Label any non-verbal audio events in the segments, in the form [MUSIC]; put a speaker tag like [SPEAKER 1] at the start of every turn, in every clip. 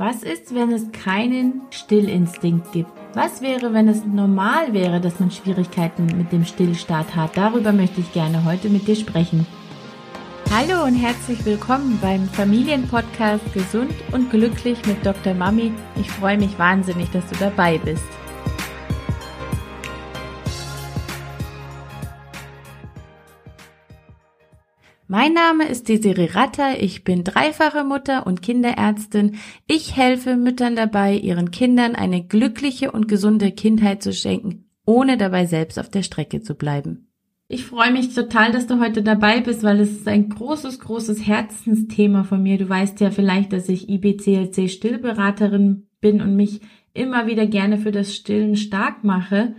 [SPEAKER 1] Was ist, wenn es keinen Stillinstinkt gibt? Was wäre, wenn es normal wäre, dass man Schwierigkeiten mit dem Stillstart hat? Darüber möchte ich gerne heute mit dir sprechen. Hallo und herzlich willkommen beim Familienpodcast Gesund und Glücklich mit Dr. Mami. Ich freue mich wahnsinnig, dass du dabei bist. Mein Name ist Desiree Ratter, ich bin dreifache Mutter und Kinderärztin. Ich helfe Müttern dabei, ihren Kindern eine glückliche und gesunde Kindheit zu schenken, ohne dabei selbst auf der Strecke zu bleiben. Ich freue mich total, dass du heute dabei bist, weil es ist ein großes, großes Herzensthema von mir. Du weißt ja vielleicht, dass ich IBCLC Stillberaterin bin und mich immer wieder gerne für das Stillen stark mache.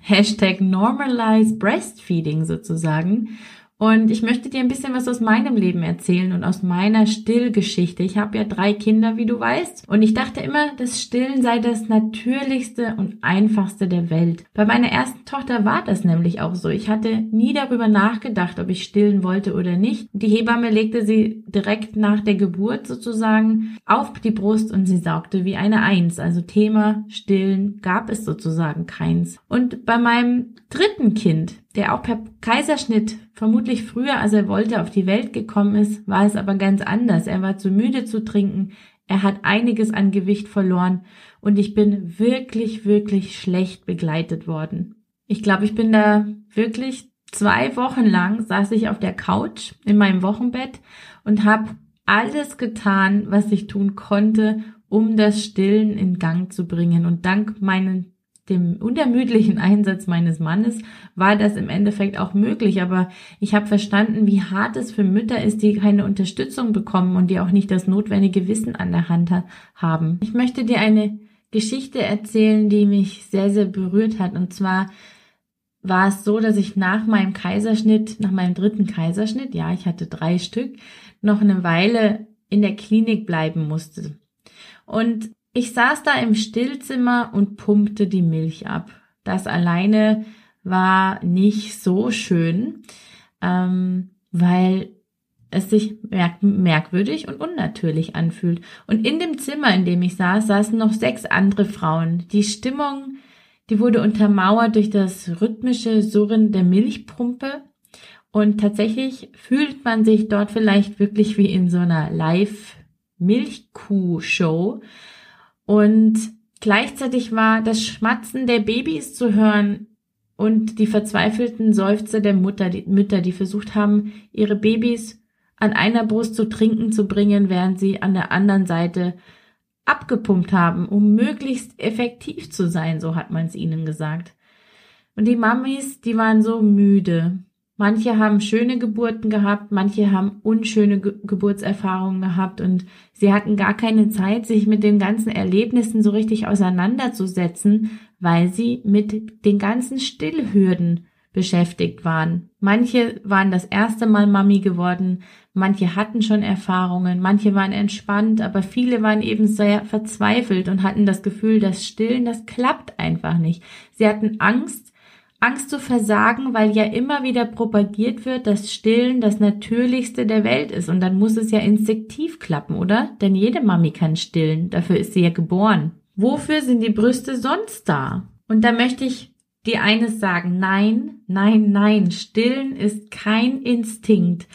[SPEAKER 1] Hashtag Normalize Breastfeeding sozusagen. Und ich möchte dir ein bisschen was aus meinem Leben erzählen und aus meiner Stillgeschichte. Ich habe ja drei Kinder, wie du weißt. Und ich dachte immer, das Stillen sei das natürlichste und einfachste der Welt. Bei meiner ersten Tochter war das nämlich auch so. Ich hatte nie darüber nachgedacht, ob ich stillen wollte oder nicht. Die Hebamme legte sie direkt nach der Geburt sozusagen auf die Brust und sie saugte wie eine Eins. Also Thema Stillen gab es sozusagen keins. Und bei meinem dritten Kind, der auch per Kaiserschnitt vermutlich früher, als er wollte, auf die Welt gekommen ist, war es aber ganz anders. Er war zu müde zu trinken, er hat einiges an Gewicht verloren und ich bin wirklich, wirklich schlecht begleitet worden. Ich glaube, ich bin da wirklich zwei Wochen lang saß ich auf der Couch in meinem Wochenbett und habe alles getan, was ich tun konnte, um das Stillen in Gang zu bringen. Und dank meinen dem unermüdlichen [LAUGHS] Einsatz meines Mannes war das im Endeffekt auch möglich. Aber ich habe verstanden, wie hart es für Mütter ist, die keine Unterstützung bekommen und die auch nicht das notwendige Wissen an der Hand haben. Ich möchte dir eine Geschichte erzählen, die mich sehr, sehr berührt hat. Und zwar war es so, dass ich nach meinem Kaiserschnitt, nach meinem dritten Kaiserschnitt, ja, ich hatte drei Stück, noch eine Weile in der Klinik bleiben musste. Und ich saß da im Stillzimmer und pumpte die Milch ab. Das alleine war nicht so schön, ähm, weil es sich merk merkwürdig und unnatürlich anfühlt. Und in dem Zimmer, in dem ich saß, saßen noch sechs andere Frauen. Die Stimmung, die wurde untermauert durch das rhythmische Surren der Milchpumpe. Und tatsächlich fühlt man sich dort vielleicht wirklich wie in so einer Live-Milchkuh-Show. Und gleichzeitig war das Schmatzen der Babys zu hören und die verzweifelten Seufzer der Mutter, die Mütter, die versucht haben, ihre Babys an einer Brust zu trinken zu bringen, während sie an der anderen Seite abgepumpt haben, um möglichst effektiv zu sein, so hat man es ihnen gesagt. Und die Mamis, die waren so müde. Manche haben schöne Geburten gehabt, manche haben unschöne Ge Geburtserfahrungen gehabt und sie hatten gar keine Zeit, sich mit den ganzen Erlebnissen so richtig auseinanderzusetzen, weil sie mit den ganzen Stillhürden beschäftigt waren. Manche waren das erste Mal Mami geworden, manche hatten schon Erfahrungen, manche waren entspannt, aber viele waren eben sehr verzweifelt und hatten das Gefühl, das Stillen, das klappt einfach nicht. Sie hatten Angst, Angst zu versagen, weil ja immer wieder propagiert wird, dass Stillen das Natürlichste der Welt ist. Und dann muss es ja instinktiv klappen, oder? Denn jede Mami kann stillen. Dafür ist sie ja geboren. Wofür sind die Brüste sonst da? Und da möchte ich dir eines sagen. Nein, nein, nein. Stillen ist kein Instinkt.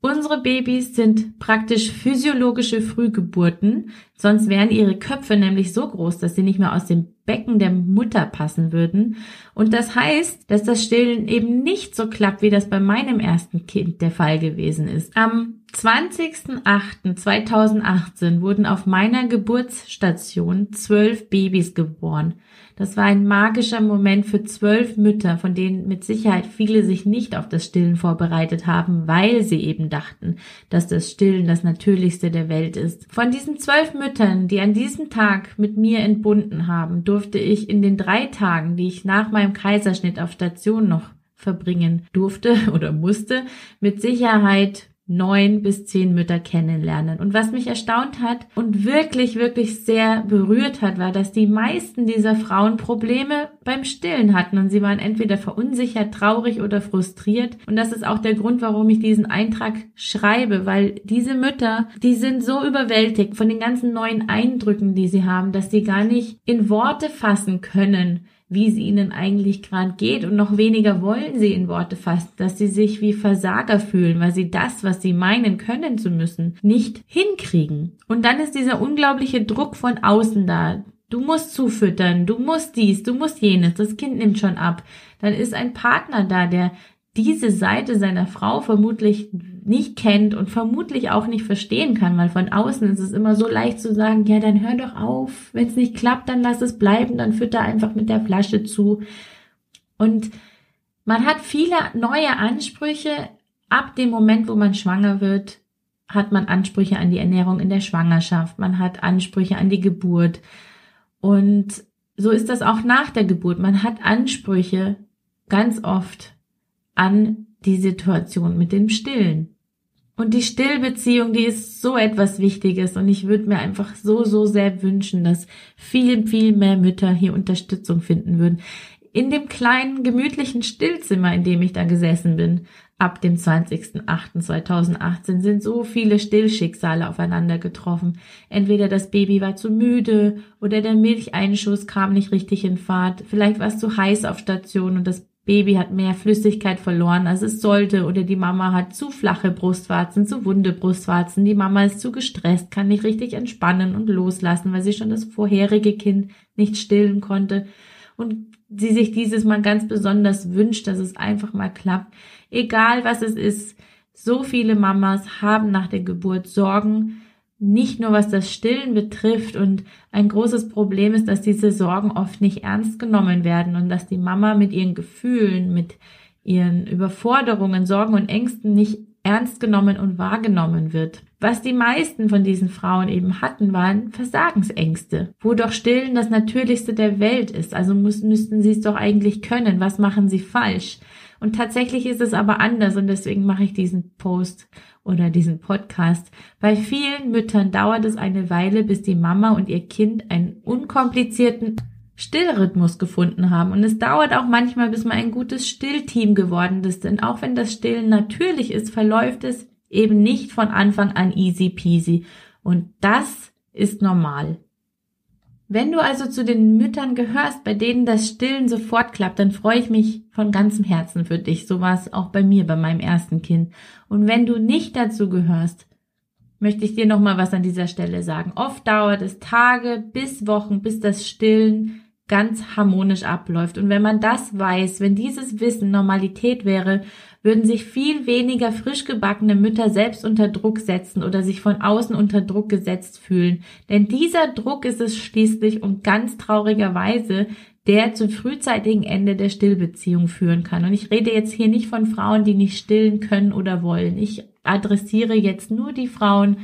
[SPEAKER 1] Unsere Babys sind praktisch physiologische Frühgeburten, sonst wären ihre Köpfe nämlich so groß, dass sie nicht mehr aus dem Becken der Mutter passen würden. Und das heißt, dass das Stillen eben nicht so klappt, wie das bei meinem ersten Kind der Fall gewesen ist. Am 20.08.2018 wurden auf meiner Geburtsstation zwölf Babys geboren. Das war ein magischer Moment für zwölf Mütter, von denen mit Sicherheit viele sich nicht auf das Stillen vorbereitet haben, weil sie eben dachten, dass das Stillen das Natürlichste der Welt ist. Von diesen zwölf Müttern, die an diesem Tag mit mir entbunden haben, durfte ich in den drei Tagen, die ich nach meinem Kaiserschnitt auf Station noch verbringen durfte oder musste, mit Sicherheit neun bis zehn Mütter kennenlernen. Und was mich erstaunt hat und wirklich, wirklich sehr berührt hat, war, dass die meisten dieser Frauen Probleme beim Stillen hatten und sie waren entweder verunsichert, traurig oder frustriert. Und das ist auch der Grund, warum ich diesen Eintrag schreibe, weil diese Mütter, die sind so überwältigt von den ganzen neuen Eindrücken, die sie haben, dass sie gar nicht in Worte fassen können, wie sie ihnen eigentlich gerade geht und noch weniger wollen sie in Worte fassen, dass sie sich wie Versager fühlen, weil sie das, was sie meinen können zu müssen, nicht hinkriegen. Und dann ist dieser unglaubliche Druck von außen da. Du musst zufüttern, du musst dies, du musst jenes, das Kind nimmt schon ab. Dann ist ein Partner da, der diese Seite seiner Frau vermutlich nicht kennt und vermutlich auch nicht verstehen kann, weil von außen ist es immer so leicht zu sagen, ja, dann hör doch auf, wenn es nicht klappt, dann lass es bleiben, dann fütter einfach mit der Flasche zu. Und man hat viele neue Ansprüche. Ab dem Moment, wo man schwanger wird, hat man Ansprüche an die Ernährung in der Schwangerschaft, man hat Ansprüche an die Geburt. Und so ist das auch nach der Geburt. Man hat Ansprüche ganz oft an die Situation mit dem Stillen. Und die Stillbeziehung, die ist so etwas Wichtiges und ich würde mir einfach so, so sehr wünschen, dass viel, viel mehr Mütter hier Unterstützung finden würden. In dem kleinen, gemütlichen Stillzimmer, in dem ich da gesessen bin, ab dem 20.08.2018 sind so viele Stillschicksale aufeinander getroffen. Entweder das Baby war zu müde oder der Milcheinschuss kam nicht richtig in Fahrt. Vielleicht war es zu heiß auf Station und das Baby hat mehr Flüssigkeit verloren, als es sollte, oder die Mama hat zu flache Brustwarzen, zu wunde Brustwarzen, die Mama ist zu gestresst, kann nicht richtig entspannen und loslassen, weil sie schon das vorherige Kind nicht stillen konnte und sie sich dieses Mal ganz besonders wünscht, dass es einfach mal klappt. Egal was es ist, so viele Mamas haben nach der Geburt Sorgen, nicht nur was das Stillen betrifft und ein großes Problem ist, dass diese Sorgen oft nicht ernst genommen werden und dass die Mama mit ihren Gefühlen, mit ihren Überforderungen, Sorgen und Ängsten nicht ernst genommen und wahrgenommen wird. Was die meisten von diesen Frauen eben hatten, waren Versagensängste, wo doch Stillen das Natürlichste der Welt ist. Also müssten sie es doch eigentlich können. Was machen sie falsch? Und tatsächlich ist es aber anders und deswegen mache ich diesen Post oder diesen Podcast. Bei vielen Müttern dauert es eine Weile, bis die Mama und ihr Kind einen unkomplizierten Stillrhythmus gefunden haben. Und es dauert auch manchmal, bis man ein gutes Stillteam geworden ist. Denn auch wenn das Stillen natürlich ist, verläuft es eben nicht von Anfang an easy peasy. Und das ist normal. Wenn du also zu den Müttern gehörst, bei denen das Stillen sofort klappt, dann freue ich mich von ganzem Herzen für dich. So war es auch bei mir, bei meinem ersten Kind. Und wenn du nicht dazu gehörst, möchte ich dir noch mal was an dieser Stelle sagen. Oft dauert es Tage bis Wochen, bis das Stillen ganz harmonisch abläuft. Und wenn man das weiß, wenn dieses Wissen Normalität wäre, würden sich viel weniger frisch gebackene Mütter selbst unter Druck setzen oder sich von außen unter Druck gesetzt fühlen. Denn dieser Druck ist es schließlich und ganz traurigerweise, der zum frühzeitigen Ende der Stillbeziehung führen kann. Und ich rede jetzt hier nicht von Frauen, die nicht stillen können oder wollen. Ich adressiere jetzt nur die Frauen,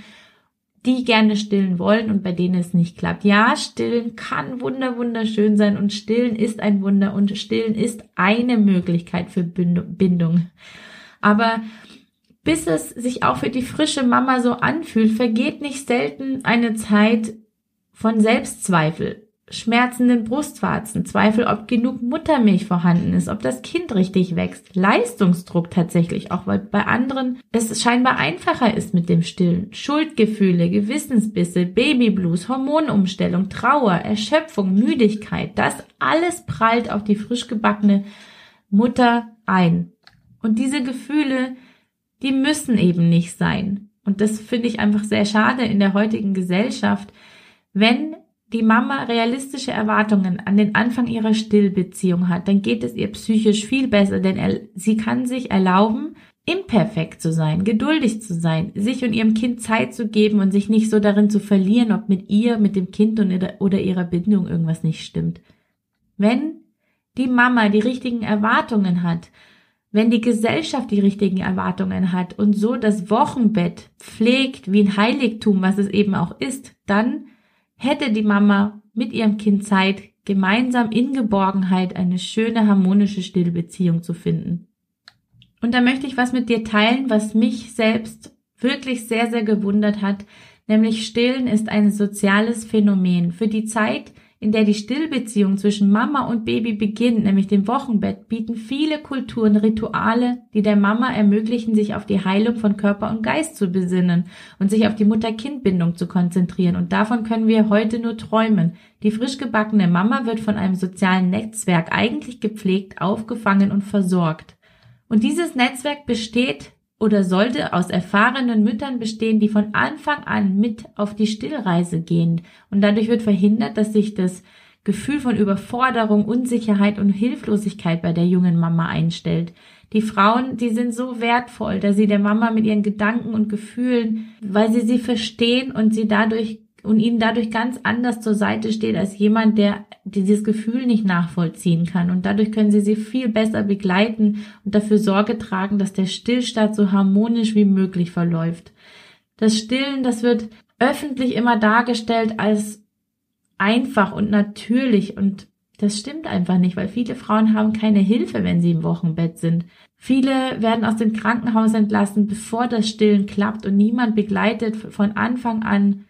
[SPEAKER 1] die gerne stillen wollen und bei denen es nicht klappt. Ja, stillen kann wunder wunderschön sein und stillen ist ein Wunder und stillen ist eine Möglichkeit für Bindung. Aber bis es sich auch für die frische Mama so anfühlt, vergeht nicht selten eine Zeit von Selbstzweifel, schmerzenden Brustwarzen, Zweifel, ob genug Muttermilch vorhanden ist, ob das Kind richtig wächst, Leistungsdruck tatsächlich, auch weil bei anderen es scheinbar einfacher ist mit dem Stillen, Schuldgefühle, Gewissensbisse, Babyblues, Hormonumstellung, Trauer, Erschöpfung, Müdigkeit, das alles prallt auf die frisch gebackene Mutter ein. Und diese Gefühle, die müssen eben nicht sein. Und das finde ich einfach sehr schade in der heutigen Gesellschaft, wenn die Mama realistische Erwartungen an den Anfang ihrer Stillbeziehung hat, dann geht es ihr psychisch viel besser, denn er, sie kann sich erlauben, imperfekt zu sein, geduldig zu sein, sich und ihrem Kind Zeit zu geben und sich nicht so darin zu verlieren, ob mit ihr, mit dem Kind oder ihrer Bindung irgendwas nicht stimmt. Wenn die Mama die richtigen Erwartungen hat, wenn die Gesellschaft die richtigen Erwartungen hat und so das Wochenbett pflegt wie ein Heiligtum, was es eben auch ist, dann hätte die Mama mit ihrem Kind Zeit, gemeinsam in Geborgenheit eine schöne harmonische Stillbeziehung zu finden. Und da möchte ich was mit dir teilen, was mich selbst wirklich sehr, sehr gewundert hat, nämlich Stillen ist ein soziales Phänomen. Für die Zeit, in der die Stillbeziehung zwischen Mama und Baby beginnt, nämlich dem Wochenbett, bieten viele Kulturen Rituale, die der Mama ermöglichen, sich auf die Heilung von Körper und Geist zu besinnen und sich auf die Mutter-Kind-Bindung zu konzentrieren. Und davon können wir heute nur träumen. Die frisch gebackene Mama wird von einem sozialen Netzwerk eigentlich gepflegt, aufgefangen und versorgt. Und dieses Netzwerk besteht oder sollte aus erfahrenen Müttern bestehen, die von Anfang an mit auf die Stillreise gehen. Und dadurch wird verhindert, dass sich das Gefühl von Überforderung, Unsicherheit und Hilflosigkeit bei der jungen Mama einstellt. Die Frauen, die sind so wertvoll, dass sie der Mama mit ihren Gedanken und Gefühlen, weil sie sie verstehen und sie dadurch und ihnen dadurch ganz anders zur Seite steht als jemand, der dieses Gefühl nicht nachvollziehen kann. Und dadurch können sie sie viel besser begleiten und dafür Sorge tragen, dass der Stillstand so harmonisch wie möglich verläuft. Das Stillen, das wird öffentlich immer dargestellt als einfach und natürlich und das stimmt einfach nicht, weil viele Frauen haben keine Hilfe, wenn sie im Wochenbett sind. Viele werden aus dem Krankenhaus entlassen, bevor das Stillen klappt und niemand begleitet von Anfang an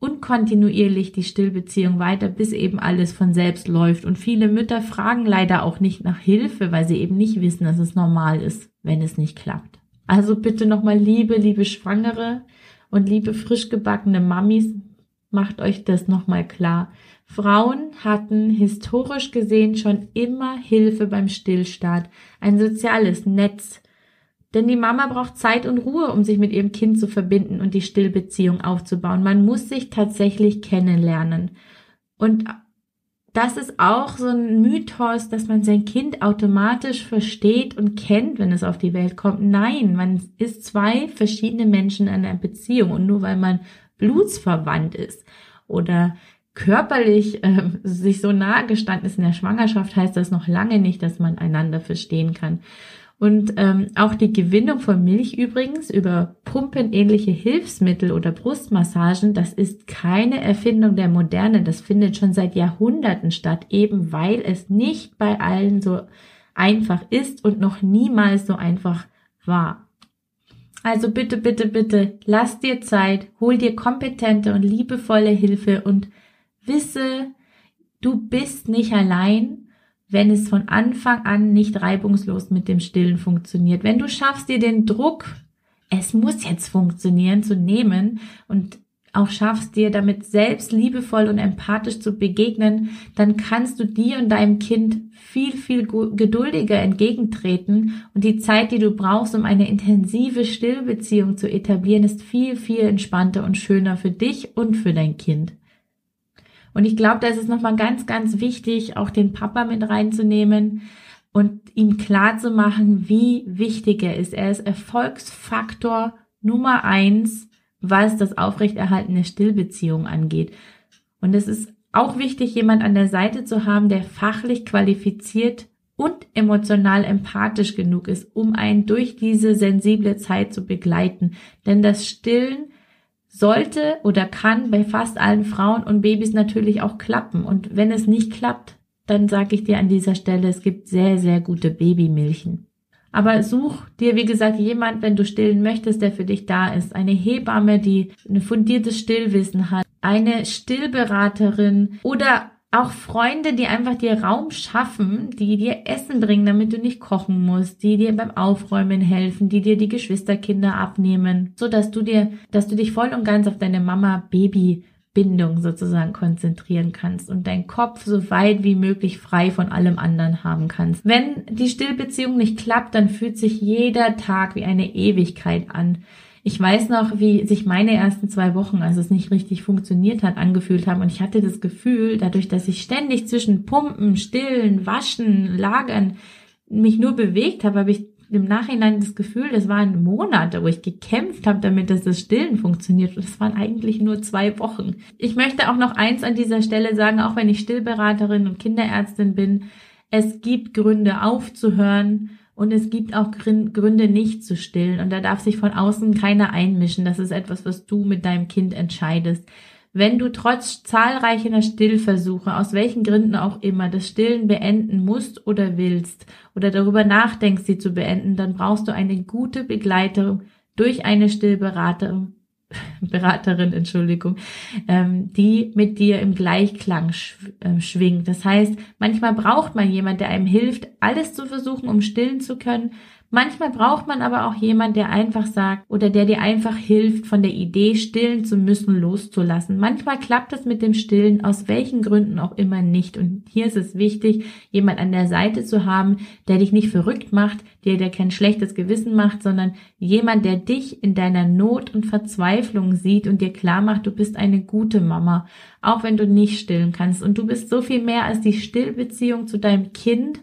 [SPEAKER 1] und kontinuierlich die Stillbeziehung weiter, bis eben alles von selbst läuft. Und viele Mütter fragen leider auch nicht nach Hilfe, weil sie eben nicht wissen, dass es normal ist, wenn es nicht klappt. Also bitte nochmal liebe, liebe Schwangere und liebe frisch gebackene Mamis, macht euch das nochmal klar. Frauen hatten historisch gesehen schon immer Hilfe beim Stillstart, ein soziales Netz, denn die Mama braucht Zeit und Ruhe, um sich mit ihrem Kind zu verbinden und die Stillbeziehung aufzubauen. Man muss sich tatsächlich kennenlernen. Und das ist auch so ein Mythos, dass man sein Kind automatisch versteht und kennt, wenn es auf die Welt kommt. Nein, man ist zwei verschiedene Menschen in einer Beziehung und nur weil man blutsverwandt ist oder körperlich äh, sich so nahe gestanden ist in der Schwangerschaft, heißt das noch lange nicht, dass man einander verstehen kann. Und ähm, auch die Gewinnung von Milch übrigens über pumpenähnliche Hilfsmittel oder Brustmassagen, das ist keine Erfindung der Moderne. Das findet schon seit Jahrhunderten statt, eben weil es nicht bei allen so einfach ist und noch niemals so einfach war. Also bitte, bitte, bitte, lass dir Zeit, hol dir kompetente und liebevolle Hilfe und wisse, du bist nicht allein wenn es von Anfang an nicht reibungslos mit dem Stillen funktioniert. Wenn du schaffst, dir den Druck, es muss jetzt funktionieren, zu nehmen und auch schaffst dir damit selbst liebevoll und empathisch zu begegnen, dann kannst du dir und deinem Kind viel, viel geduldiger entgegentreten und die Zeit, die du brauchst, um eine intensive Stillbeziehung zu etablieren, ist viel, viel entspannter und schöner für dich und für dein Kind. Und ich glaube, da ist es nochmal ganz, ganz wichtig, auch den Papa mit reinzunehmen und ihm klar zu machen, wie wichtig er ist. Er ist Erfolgsfaktor Nummer eins, was das Aufrechterhalten der Stillbeziehung angeht. Und es ist auch wichtig, jemand an der Seite zu haben, der fachlich qualifiziert und emotional empathisch genug ist, um einen durch diese sensible Zeit zu begleiten. Denn das Stillen sollte oder kann bei fast allen Frauen und Babys natürlich auch klappen. Und wenn es nicht klappt, dann sage ich dir an dieser Stelle, es gibt sehr, sehr gute Babymilchen. Aber such dir, wie gesagt, jemand, wenn du stillen möchtest, der für dich da ist. Eine Hebamme, die ein fundiertes Stillwissen hat. Eine Stillberaterin oder auch Freunde, die einfach dir Raum schaffen, die dir Essen bringen, damit du nicht kochen musst, die dir beim Aufräumen helfen, die dir die Geschwisterkinder abnehmen, so dass du dir, dass du dich voll und ganz auf deine Mama-Baby Bindung sozusagen konzentrieren kannst und dein Kopf so weit wie möglich frei von allem anderen haben kannst. Wenn die Stillbeziehung nicht klappt, dann fühlt sich jeder Tag wie eine Ewigkeit an. Ich weiß noch, wie sich meine ersten zwei Wochen, als es nicht richtig funktioniert hat, angefühlt haben. Und ich hatte das Gefühl, dadurch, dass ich ständig zwischen Pumpen, Stillen, Waschen, Lagern mich nur bewegt habe, habe ich im Nachhinein das Gefühl, das waren Monate, wo ich gekämpft habe, damit dass das Stillen funktioniert. Und es waren eigentlich nur zwei Wochen. Ich möchte auch noch eins an dieser Stelle sagen, auch wenn ich Stillberaterin und Kinderärztin bin, es gibt Gründe aufzuhören und es gibt auch Gründe, nicht zu stillen. Und da darf sich von außen keiner einmischen. Das ist etwas, was du mit deinem Kind entscheidest. wenn du trotz zahlreicher Stillversuche, aus welchen Gründen auch immer, das Stillen beenden musst oder willst oder darüber nachdenkst, sie zu beenden, dann brauchst du eine gute Begleitung durch eine Stillberaterin, Beraterin, Entschuldigung, ähm, die mit dir im Gleichklang sch äh, schwingt. Das heißt, manchmal braucht man jemand, der einem hilft, alles zu versuchen, um stillen zu können. Manchmal braucht man aber auch jemand, der einfach sagt oder der dir einfach hilft, von der Idee stillen zu müssen loszulassen. Manchmal klappt es mit dem Stillen aus welchen Gründen auch immer nicht. Und hier ist es wichtig, jemand an der Seite zu haben, der dich nicht verrückt macht, der dir kein schlechtes Gewissen macht, sondern jemand, der dich in deiner Not und Verzweiflung sieht und dir klar macht, du bist eine gute Mama, auch wenn du nicht stillen kannst. Und du bist so viel mehr als die Stillbeziehung zu deinem Kind,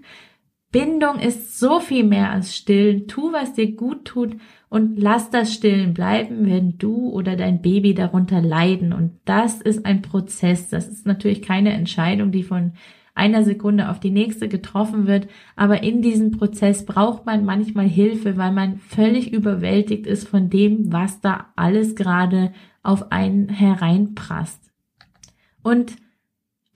[SPEAKER 1] Bindung ist so viel mehr als Stillen. Tu, was dir gut tut und lass das Stillen bleiben, wenn du oder dein Baby darunter leiden. Und das ist ein Prozess. Das ist natürlich keine Entscheidung, die von einer Sekunde auf die nächste getroffen wird. Aber in diesem Prozess braucht man manchmal Hilfe, weil man völlig überwältigt ist von dem, was da alles gerade auf einen hereinprasst. Und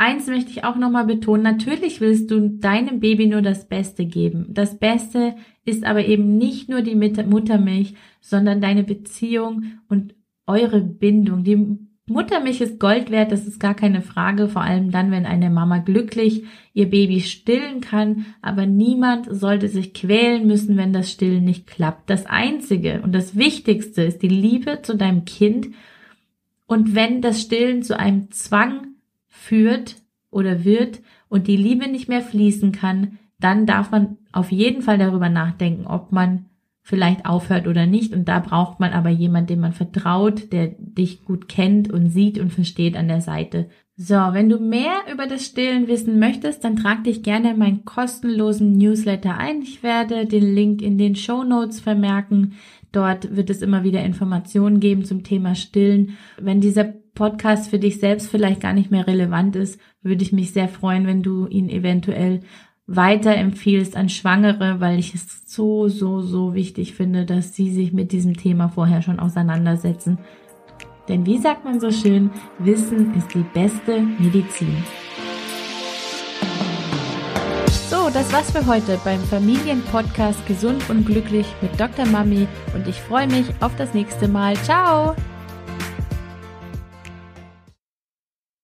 [SPEAKER 1] eins möchte ich auch nochmal betonen, natürlich willst du deinem Baby nur das Beste geben. Das Beste ist aber eben nicht nur die Muttermilch, sondern deine Beziehung und eure Bindung. Die Muttermilch ist Gold wert, das ist gar keine Frage, vor allem dann, wenn eine Mama glücklich ihr Baby stillen kann, aber niemand sollte sich quälen müssen, wenn das Stillen nicht klappt. Das Einzige und das Wichtigste ist die Liebe zu deinem Kind und wenn das Stillen zu einem Zwang führt oder wird und die Liebe nicht mehr fließen kann, dann darf man auf jeden Fall darüber nachdenken, ob man vielleicht aufhört oder nicht. Und da braucht man aber jemand, dem man vertraut, der dich gut kennt und sieht und versteht an der Seite. So, wenn du mehr über das Stillen wissen möchtest, dann trag dich gerne in meinen kostenlosen Newsletter ein. Ich werde den Link in den Show Notes vermerken. Dort wird es immer wieder Informationen geben zum Thema Stillen. Wenn dieser Podcast für dich selbst vielleicht gar nicht mehr relevant ist, würde ich mich sehr freuen, wenn du ihn eventuell weiterempfiehlst an Schwangere, weil ich es so, so, so wichtig finde, dass sie sich mit diesem Thema vorher schon auseinandersetzen. Denn wie sagt man so schön, Wissen ist die beste Medizin. So, das war's für heute beim Familienpodcast Gesund und Glücklich mit Dr. Mami und ich freue mich auf das nächste Mal. Ciao!